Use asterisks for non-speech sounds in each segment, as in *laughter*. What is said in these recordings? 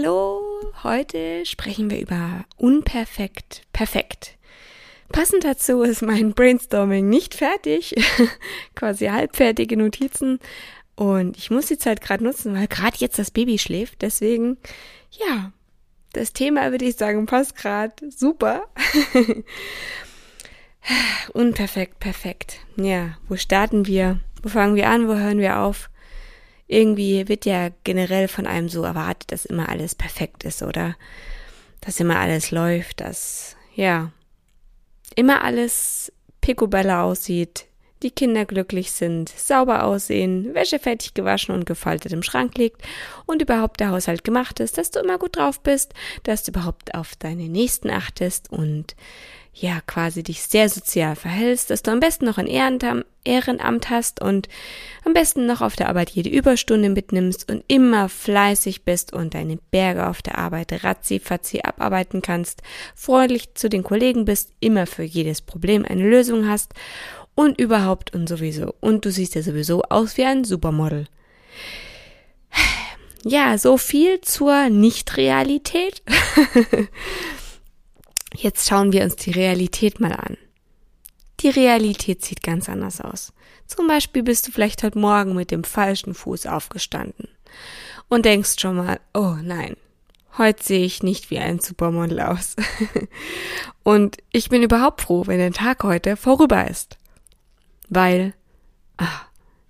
Hallo. Heute sprechen wir über unperfekt, perfekt. Passend dazu ist mein Brainstorming nicht fertig, *laughs* quasi halbfertige Notizen und ich muss die Zeit gerade nutzen, weil gerade jetzt das Baby schläft. Deswegen, ja, das Thema würde ich sagen, passt gerade super. *laughs* Unperfekt, perfekt. Ja, wo starten wir? Wo fangen wir an? Wo hören wir auf? Irgendwie wird ja generell von einem so erwartet, dass immer alles perfekt ist, oder? Dass immer alles läuft, dass, ja, immer alles picobella aussieht, die Kinder glücklich sind, sauber aussehen, Wäsche fertig gewaschen und gefaltet im Schrank liegt und überhaupt der Haushalt gemacht ist, dass du immer gut drauf bist, dass du überhaupt auf deine Nächsten achtest und ja, quasi dich sehr sozial verhältst, dass du am besten noch ein Ehrenamt hast und am besten noch auf der Arbeit jede Überstunde mitnimmst und immer fleißig bist und deine Berge auf der Arbeit ratzi-fatzi abarbeiten kannst, freundlich zu den Kollegen bist, immer für jedes Problem eine Lösung hast und überhaupt und sowieso. Und du siehst ja sowieso aus wie ein Supermodel. Ja, so viel zur Nicht-Realität. *laughs* Jetzt schauen wir uns die Realität mal an. Die Realität sieht ganz anders aus. Zum Beispiel bist du vielleicht heute Morgen mit dem falschen Fuß aufgestanden und denkst schon mal, oh nein, heute sehe ich nicht wie ein Supermodel aus. *laughs* und ich bin überhaupt froh, wenn der Tag heute vorüber ist weil ah,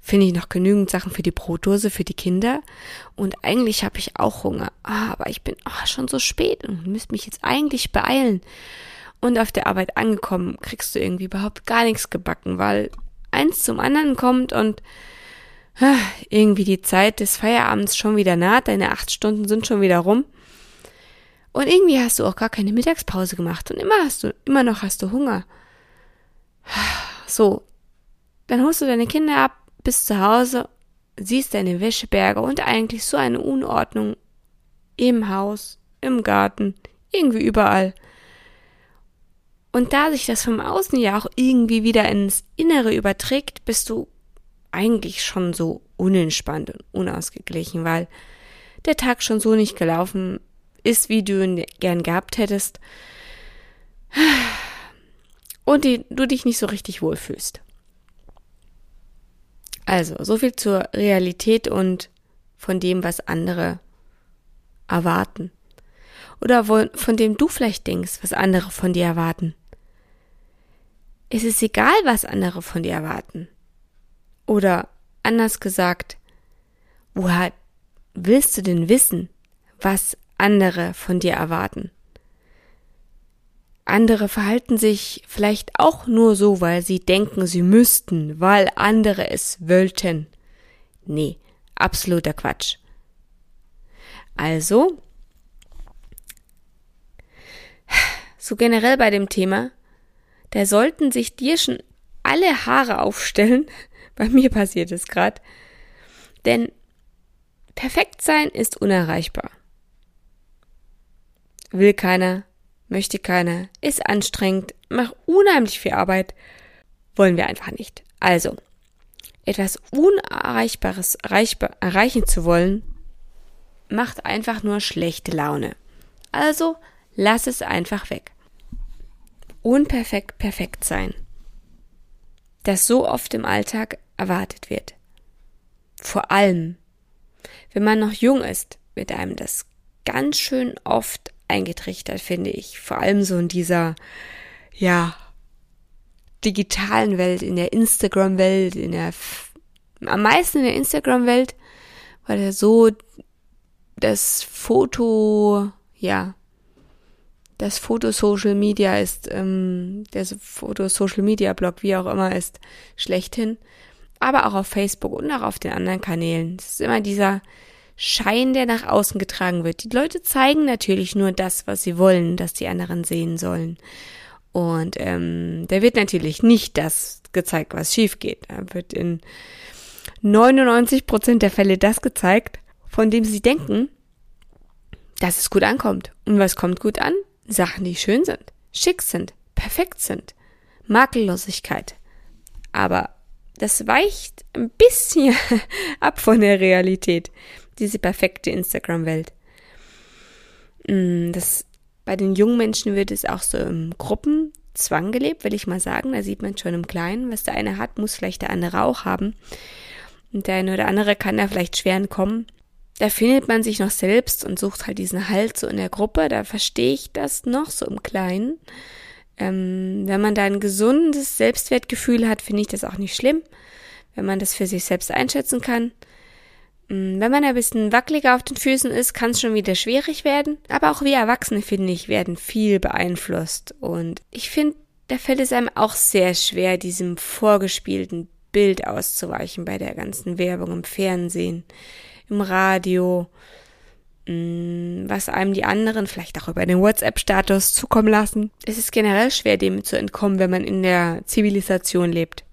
finde ich noch genügend Sachen für die Brotdose für die Kinder und eigentlich habe ich auch Hunger, ah, aber ich bin ah, schon so spät und müsste mich jetzt eigentlich beeilen. Und auf der Arbeit angekommen, kriegst du irgendwie überhaupt gar nichts gebacken, weil eins zum anderen kommt und ah, irgendwie die Zeit des Feierabends schon wieder naht, deine acht Stunden sind schon wieder rum. Und irgendwie hast du auch gar keine Mittagspause gemacht und immer hast du, immer noch hast du Hunger. So, dann holst du deine Kinder ab, bist zu Hause, siehst deine Wäscheberge und eigentlich so eine Unordnung im Haus, im Garten, irgendwie überall. Und da sich das vom Außen ja auch irgendwie wieder ins Innere überträgt, bist du eigentlich schon so unentspannt und unausgeglichen, weil der Tag schon so nicht gelaufen ist, wie du ihn gern gehabt hättest und die, du dich nicht so richtig wohlfühlst. Also, so viel zur Realität und von dem, was andere erwarten. Oder von dem du vielleicht denkst, was andere von dir erwarten. Es ist egal, was andere von dir erwarten. Oder anders gesagt, woher willst du denn wissen, was andere von dir erwarten? Andere verhalten sich vielleicht auch nur so, weil sie denken, sie müssten, weil andere es wollten. Nee, absoluter Quatsch. Also, so generell bei dem Thema, da sollten sich dir schon alle Haare aufstellen. *laughs* Bei mir passiert es gerade. Denn perfekt sein ist unerreichbar. Will keiner, möchte keiner, ist anstrengend, macht unheimlich viel Arbeit, wollen wir einfach nicht. Also, etwas Unerreichbares erreichen zu wollen, macht einfach nur schlechte Laune. Also, lass es einfach weg. Unperfekt perfekt sein. Das so oft im Alltag erwartet wird. Vor allem, wenn man noch jung ist, wird einem das ganz schön oft eingetrichtert, finde ich. Vor allem so in dieser, ja, digitalen Welt, in der Instagram-Welt, in der, am meisten in der Instagram-Welt, weil er so das Foto, ja, das Foto Social Media ist, ähm, der Foto Social Media Blog, wie auch immer, ist schlechthin. aber auch auf Facebook und auch auf den anderen Kanälen. Es ist immer dieser Schein, der nach außen getragen wird. Die Leute zeigen natürlich nur das, was sie wollen, dass die anderen sehen sollen. Und ähm, da wird natürlich nicht das gezeigt, was schief geht. Da wird in 99 Prozent der Fälle das gezeigt, von dem sie denken, dass es gut ankommt. Und was kommt gut an? Sachen, die schön sind, schick sind, perfekt sind, Makellosigkeit. Aber das weicht ein bisschen *laughs* ab von der Realität, diese perfekte Instagram-Welt. Mm, das, bei den jungen Menschen wird es auch so im Gruppenzwang gelebt, will ich mal sagen. Da sieht man schon im Kleinen, was der eine hat, muss vielleicht der andere auch haben. Und der eine oder andere kann da vielleicht schwer entkommen. Da findet man sich noch selbst und sucht halt diesen Halt so in der Gruppe. Da verstehe ich das noch so im Kleinen. Ähm, wenn man da ein gesundes Selbstwertgefühl hat, finde ich das auch nicht schlimm, wenn man das für sich selbst einschätzen kann. Mm, wenn man ein bisschen wackeliger auf den Füßen ist, kann es schon wieder schwierig werden. Aber auch wir Erwachsene, finde ich, werden viel beeinflusst. Und ich finde, da fällt es einem auch sehr schwer, diesem vorgespielten Bild auszuweichen bei der ganzen Werbung im Fernsehen, im Radio, Mm, was einem die anderen vielleicht auch über den WhatsApp-Status zukommen lassen. Es ist generell schwer, dem zu entkommen, wenn man in der Zivilisation lebt.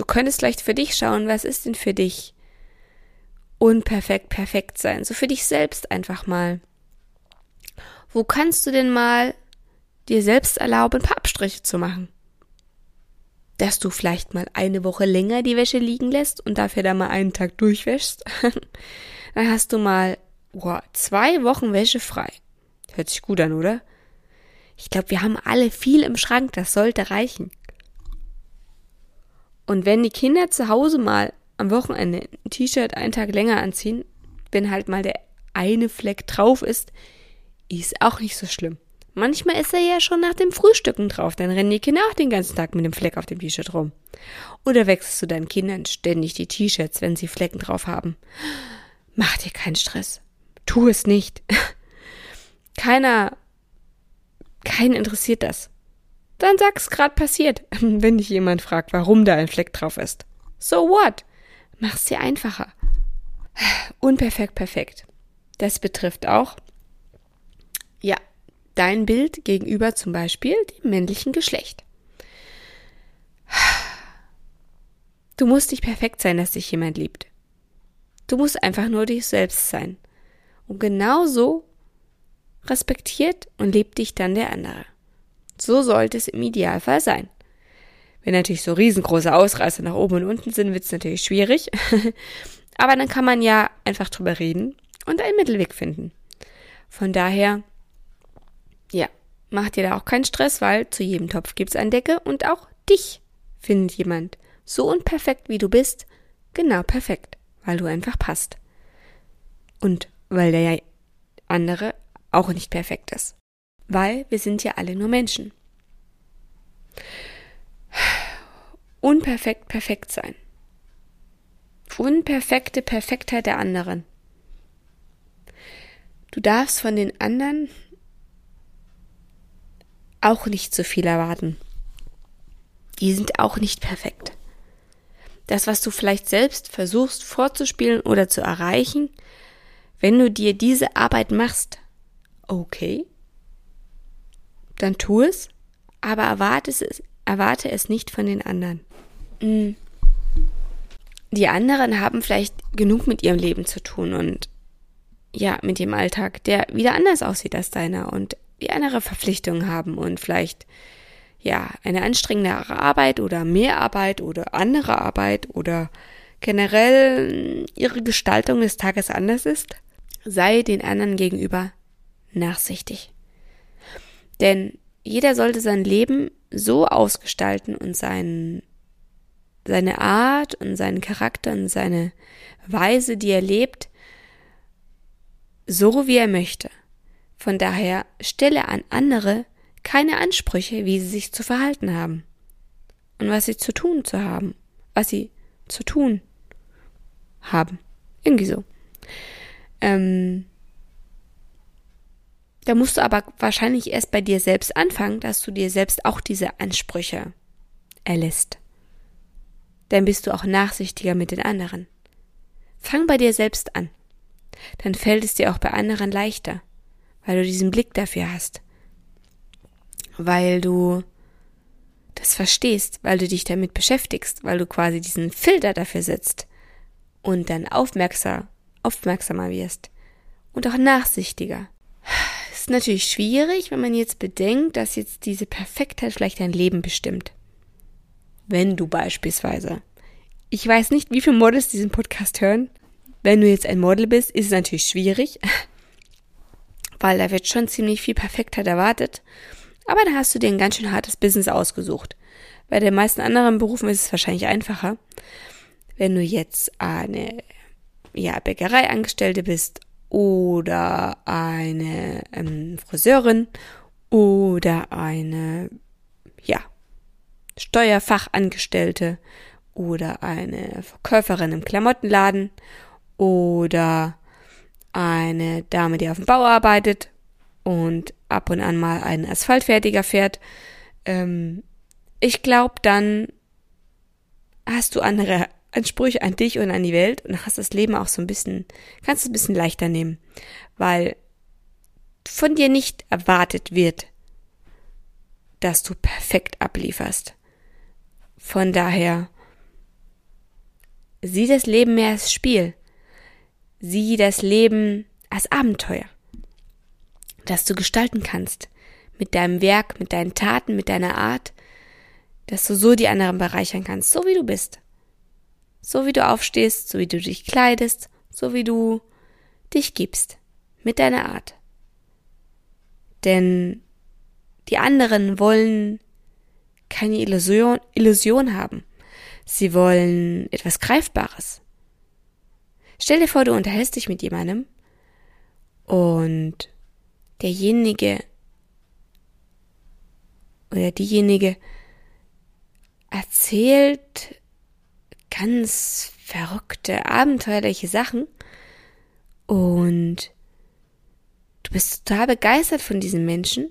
Du könntest vielleicht für dich schauen, was ist denn für dich unperfekt perfekt sein? So für dich selbst einfach mal. Wo kannst du denn mal dir selbst erlauben, ein paar Abstriche zu machen? dass du vielleicht mal eine Woche länger die Wäsche liegen lässt und dafür dann mal einen Tag durchwäschst. *laughs* dann hast du mal boah, zwei Wochen Wäsche frei. Hört sich gut an, oder? Ich glaube, wir haben alle viel im Schrank, das sollte reichen. Und wenn die Kinder zu Hause mal am Wochenende ein T-Shirt einen Tag länger anziehen, wenn halt mal der eine Fleck drauf ist, ist auch nicht so schlimm. Manchmal ist er ja schon nach dem Frühstücken drauf, dann rennen die Kinder auch den ganzen Tag mit dem Fleck auf dem T-Shirt rum. Oder wechselst du deinen Kindern ständig die T-Shirts, wenn sie Flecken drauf haben. Mach dir keinen Stress. Tu es nicht. *laughs* Keiner, keinen interessiert das. Dann sag's grad passiert, *laughs* wenn dich jemand fragt, warum da ein Fleck drauf ist. So what? Mach's dir einfacher. *sighs* Unperfekt perfekt. Das betrifft auch, ja, dein Bild gegenüber zum Beispiel dem männlichen Geschlecht. *sighs* Du musst nicht perfekt sein, dass dich jemand liebt. Du musst einfach nur dich selbst sein. Und genauso respektiert und lebt dich dann der andere. So sollte es im Idealfall sein. Wenn natürlich so riesengroße Ausreißer nach oben und unten sind, wird es natürlich schwierig. *laughs* Aber dann kann man ja einfach drüber reden und einen Mittelweg finden. Von daher ja, mach dir da auch keinen Stress, weil zu jedem Topf gibt's eine Decke und auch dich findet jemand. So unperfekt wie du bist, genau perfekt, weil du einfach passt. Und weil der andere auch nicht perfekt ist. Weil wir sind ja alle nur Menschen. Unperfekt perfekt sein. Unperfekte Perfektheit der anderen. Du darfst von den anderen auch nicht zu viel erwarten. Die sind auch nicht perfekt. Das, was du vielleicht selbst versuchst vorzuspielen oder zu erreichen, wenn du dir diese Arbeit machst, okay, dann tu es, aber erwarte es, erwarte es nicht von den anderen. Mm. Die anderen haben vielleicht genug mit ihrem Leben zu tun und ja, mit dem Alltag, der wieder anders aussieht als deiner und die andere Verpflichtungen haben und vielleicht ja eine anstrengendere Arbeit oder mehr Arbeit oder andere Arbeit oder generell ihre Gestaltung des Tages anders ist, sei den anderen gegenüber nachsichtig. Denn jeder sollte sein Leben so ausgestalten und sein, seine Art und seinen Charakter und seine Weise, die er lebt, so wie er möchte. Von daher stelle an andere keine Ansprüche, wie sie sich zu verhalten haben und was sie zu tun zu haben, was sie zu tun haben. Irgendwie so. Ähm, da musst du aber wahrscheinlich erst bei dir selbst anfangen, dass du dir selbst auch diese Ansprüche erlässt. dann bist du auch nachsichtiger mit den anderen. Fang bei dir selbst an. Dann fällt es dir auch bei anderen leichter, weil du diesen Blick dafür hast. Weil du das verstehst, weil du dich damit beschäftigst, weil du quasi diesen Filter dafür setzt und dann aufmerksam, aufmerksamer wirst und auch nachsichtiger. Ist natürlich schwierig, wenn man jetzt bedenkt, dass jetzt diese Perfektheit vielleicht dein Leben bestimmt. Wenn du beispielsweise, ich weiß nicht, wie viele Models diesen Podcast hören. Wenn du jetzt ein Model bist, ist es natürlich schwierig, *laughs* weil da wird schon ziemlich viel Perfektheit erwartet. Aber dann hast du dir ein ganz schön hartes Business ausgesucht. Bei den meisten anderen Berufen ist es wahrscheinlich einfacher. Wenn du jetzt eine ja, Bäckereiangestellte bist oder eine ähm, Friseurin oder eine ja, Steuerfachangestellte oder eine Verkäuferin im Klamottenladen oder eine Dame, die auf dem Bau arbeitet und ab und an mal einen Asphaltfertiger fährt. Ähm, ich glaube, dann hast du andere Ansprüche an dich und an die Welt und hast das Leben auch so ein bisschen, kannst es ein bisschen leichter nehmen, weil von dir nicht erwartet wird, dass du perfekt ablieferst. Von daher, sieh das Leben mehr als Spiel. Sieh das Leben als Abenteuer, das du gestalten kannst. Mit deinem Werk, mit deinen Taten, mit deiner Art, dass du so die anderen bereichern kannst, so wie du bist. So wie du aufstehst, so wie du dich kleidest, so wie du dich gibst. Mit deiner Art. Denn die anderen wollen keine Illusion, Illusion haben. Sie wollen etwas Greifbares. Stell dir vor, du unterhältst dich mit jemandem und derjenige oder diejenige erzählt ganz verrückte, abenteuerliche Sachen. Und du bist total begeistert von diesem Menschen.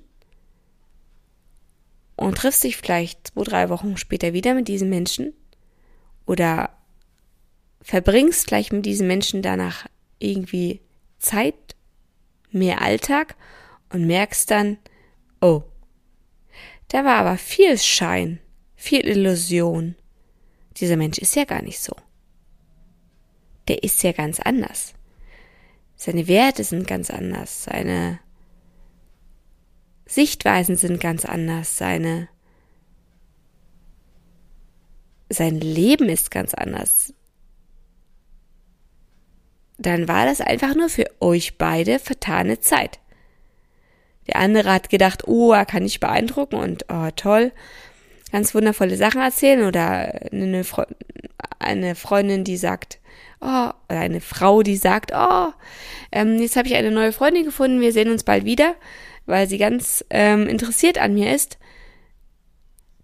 Und triffst dich vielleicht zwei, drei Wochen später wieder mit diesem Menschen. Oder verbringst gleich mit diesem Menschen danach irgendwie Zeit, mehr Alltag und merkst dann, oh, da war aber viel Schein, viel Illusion. Dieser Mensch ist ja gar nicht so. Der ist ja ganz anders. Seine Werte sind ganz anders, seine Sichtweisen sind ganz anders, seine sein Leben ist ganz anders. Dann war das einfach nur für euch beide vertane Zeit. Der andere hat gedacht, oh, er kann dich beeindrucken und oh, toll, ganz wundervolle Sachen erzählen oder eine, Fre eine Freundin, die sagt, oh, oder eine Frau, die sagt, oh, ähm, jetzt habe ich eine neue Freundin gefunden, wir sehen uns bald wieder weil sie ganz ähm, interessiert an mir ist,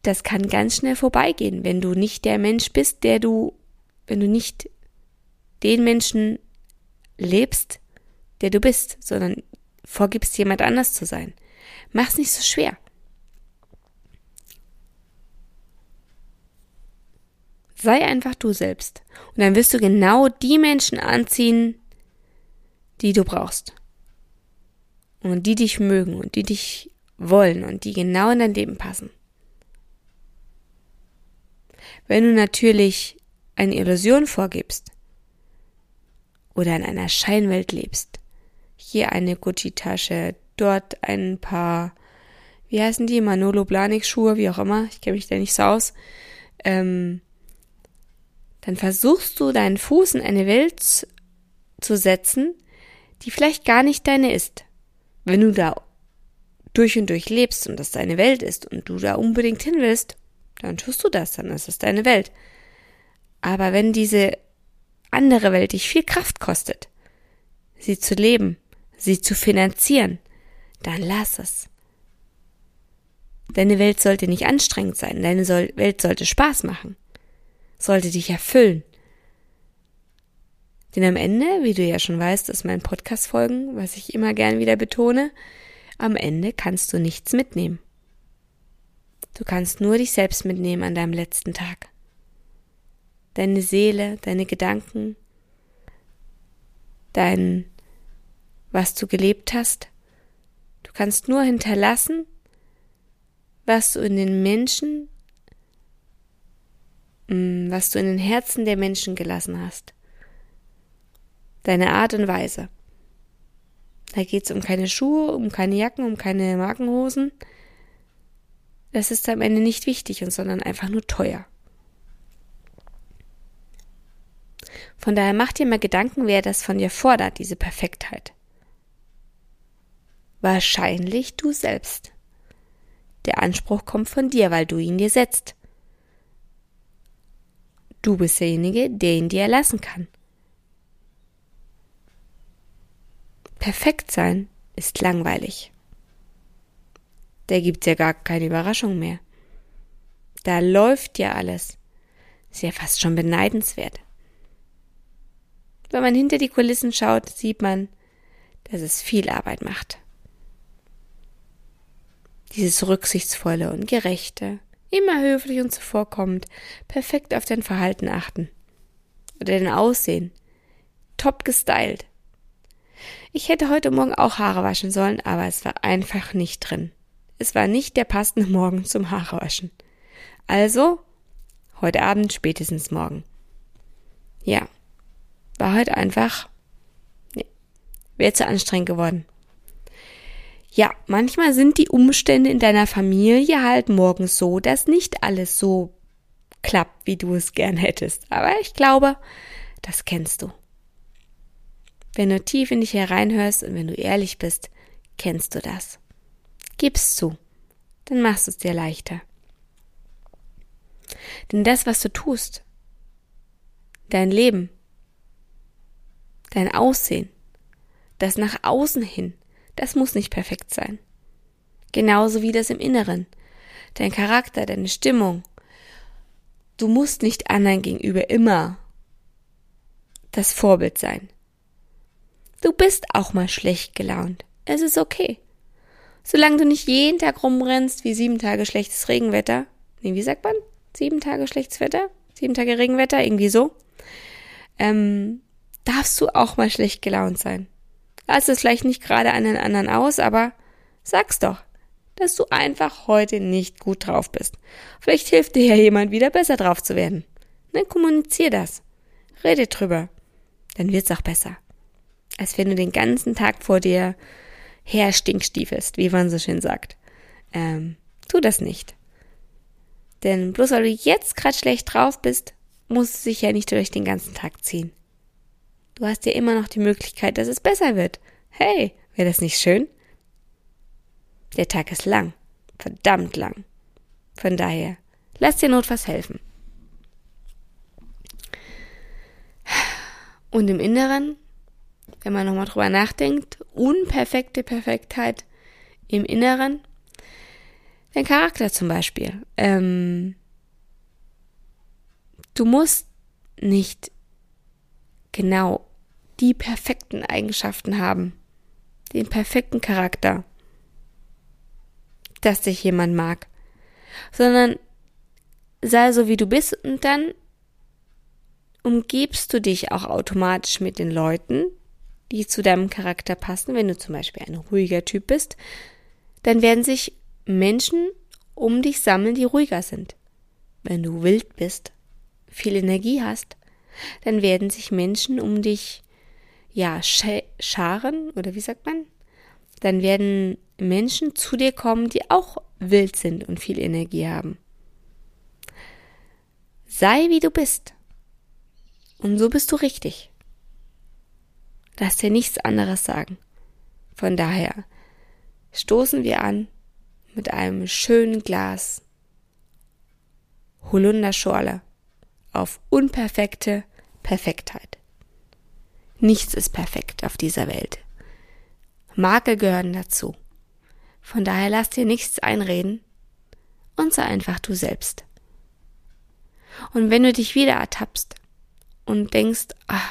das kann ganz schnell vorbeigehen, wenn du nicht der Mensch bist, der du, wenn du nicht den Menschen lebst, der du bist, sondern vorgibst, jemand anders zu sein. Mach's nicht so schwer. Sei einfach du selbst. Und dann wirst du genau die Menschen anziehen, die du brauchst und die dich mögen und die dich wollen und die genau in dein Leben passen. Wenn du natürlich eine Illusion vorgibst oder in einer Scheinwelt lebst, hier eine Gucci-Tasche, dort ein paar, wie heißen die, Manolo Blahnik-Schuhe, wie auch immer, ich kenne mich da nicht so aus, ähm, dann versuchst du deinen Fuß in eine Welt zu setzen, die vielleicht gar nicht deine ist. Wenn du da durch und durch lebst und das deine Welt ist und du da unbedingt hin willst, dann tust du das, dann ist es deine Welt. Aber wenn diese andere Welt dich viel Kraft kostet, sie zu leben, sie zu finanzieren, dann lass es. Deine Welt sollte nicht anstrengend sein, deine Welt sollte Spaß machen, sollte dich erfüllen. Denn am Ende, wie du ja schon weißt, ist mein Podcast folgen, was ich immer gern wieder betone, am Ende kannst du nichts mitnehmen. Du kannst nur dich selbst mitnehmen an deinem letzten Tag. deine Seele, deine Gedanken, dein, was du gelebt hast. Du kannst nur hinterlassen, was du in den Menschen, was du in den Herzen der Menschen gelassen hast. Deine Art und Weise. Da geht es um keine Schuhe, um keine Jacken, um keine Markenhosen. Das ist am Ende nicht wichtig und sondern einfach nur teuer. Von daher mach dir mal Gedanken, wer das von dir fordert, diese Perfektheit. Wahrscheinlich du selbst. Der Anspruch kommt von dir, weil du ihn dir setzt. Du bist derjenige, der ihn dir erlassen kann. Perfekt sein ist langweilig. Da gibt's ja gar keine Überraschung mehr. Da läuft ja alles. Ist ja fast schon beneidenswert. Wenn man hinter die Kulissen schaut, sieht man, dass es viel Arbeit macht. Dieses rücksichtsvolle und gerechte, immer höflich und zuvorkommend, perfekt auf dein Verhalten achten. Oder dein Aussehen. Top gestylt. Ich hätte heute Morgen auch Haare waschen sollen, aber es war einfach nicht drin. Es war nicht der passende Morgen zum Haarewaschen. Also, heute Abend spätestens morgen. Ja, war heute einfach, nee, wäre zu anstrengend geworden. Ja, manchmal sind die Umstände in deiner Familie halt morgens so, dass nicht alles so klappt, wie du es gern hättest. Aber ich glaube, das kennst du. Wenn du tief in dich hereinhörst und wenn du ehrlich bist, kennst du das. Gib's zu, dann machst du es dir leichter. Denn das, was du tust, dein Leben, dein Aussehen, das nach außen hin, das muss nicht perfekt sein. Genauso wie das im Inneren. Dein Charakter, deine Stimmung. Du musst nicht anderen gegenüber immer das Vorbild sein. Du bist auch mal schlecht gelaunt. Es ist okay. Solange du nicht jeden Tag rumrennst wie sieben Tage schlechtes Regenwetter. Nee, wie sagt man? Sieben Tage schlechtes Wetter? Sieben Tage Regenwetter? Irgendwie so. Ähm, darfst du auch mal schlecht gelaunt sein. Lass es vielleicht nicht gerade an den anderen aus, aber sag's doch, dass du einfach heute nicht gut drauf bist. Vielleicht hilft dir ja jemand wieder besser drauf zu werden. Dann kommunizier das. Rede drüber. Dann wird's auch besser. Als wenn du den ganzen Tag vor dir her stinkstiefelst, wie man so schön sagt. Ähm, tu das nicht. Denn bloß weil du jetzt gerade schlecht drauf bist, muss es sich ja nicht durch den ganzen Tag ziehen. Du hast ja immer noch die Möglichkeit, dass es besser wird. Hey, wäre das nicht schön? Der Tag ist lang, verdammt lang. Von daher, lass dir notfalls helfen. Und im Inneren, wenn man nochmal drüber nachdenkt, unperfekte Perfektheit im Inneren, dein Charakter zum Beispiel. Ähm, du musst nicht genau die perfekten Eigenschaften haben, den perfekten Charakter, dass dich jemand mag, sondern sei so wie du bist und dann umgibst du dich auch automatisch mit den Leuten, die zu deinem Charakter passen. Wenn du zum Beispiel ein ruhiger Typ bist, dann werden sich Menschen um dich sammeln, die ruhiger sind. Wenn du wild bist, viel Energie hast, dann werden sich Menschen um dich ja scharen oder wie sagt man? Dann werden Menschen zu dir kommen, die auch wild sind und viel Energie haben. Sei wie du bist. Und so bist du richtig. Lass dir nichts anderes sagen. Von daher stoßen wir an mit einem schönen Glas Holunderschorle auf unperfekte Perfektheit. Nichts ist perfekt auf dieser Welt. Makel gehören dazu. Von daher lass dir nichts einreden und sei einfach du selbst. Und wenn du dich wieder ertappst und denkst, ah,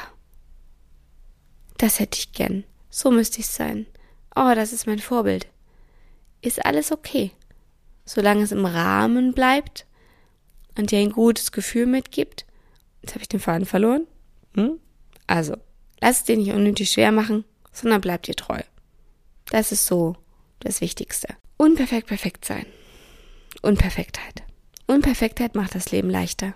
das hätte ich gern, so müsste ich sein, oh, das ist mein Vorbild, ist alles okay, solange es im Rahmen bleibt und dir ein gutes Gefühl mitgibt, Jetzt habe ich den Faden verloren. Hm? Also, lass es dir nicht unnötig schwer machen, sondern bleib dir treu. Das ist so das Wichtigste. Unperfekt perfekt sein. Unperfektheit. Unperfektheit macht das Leben leichter.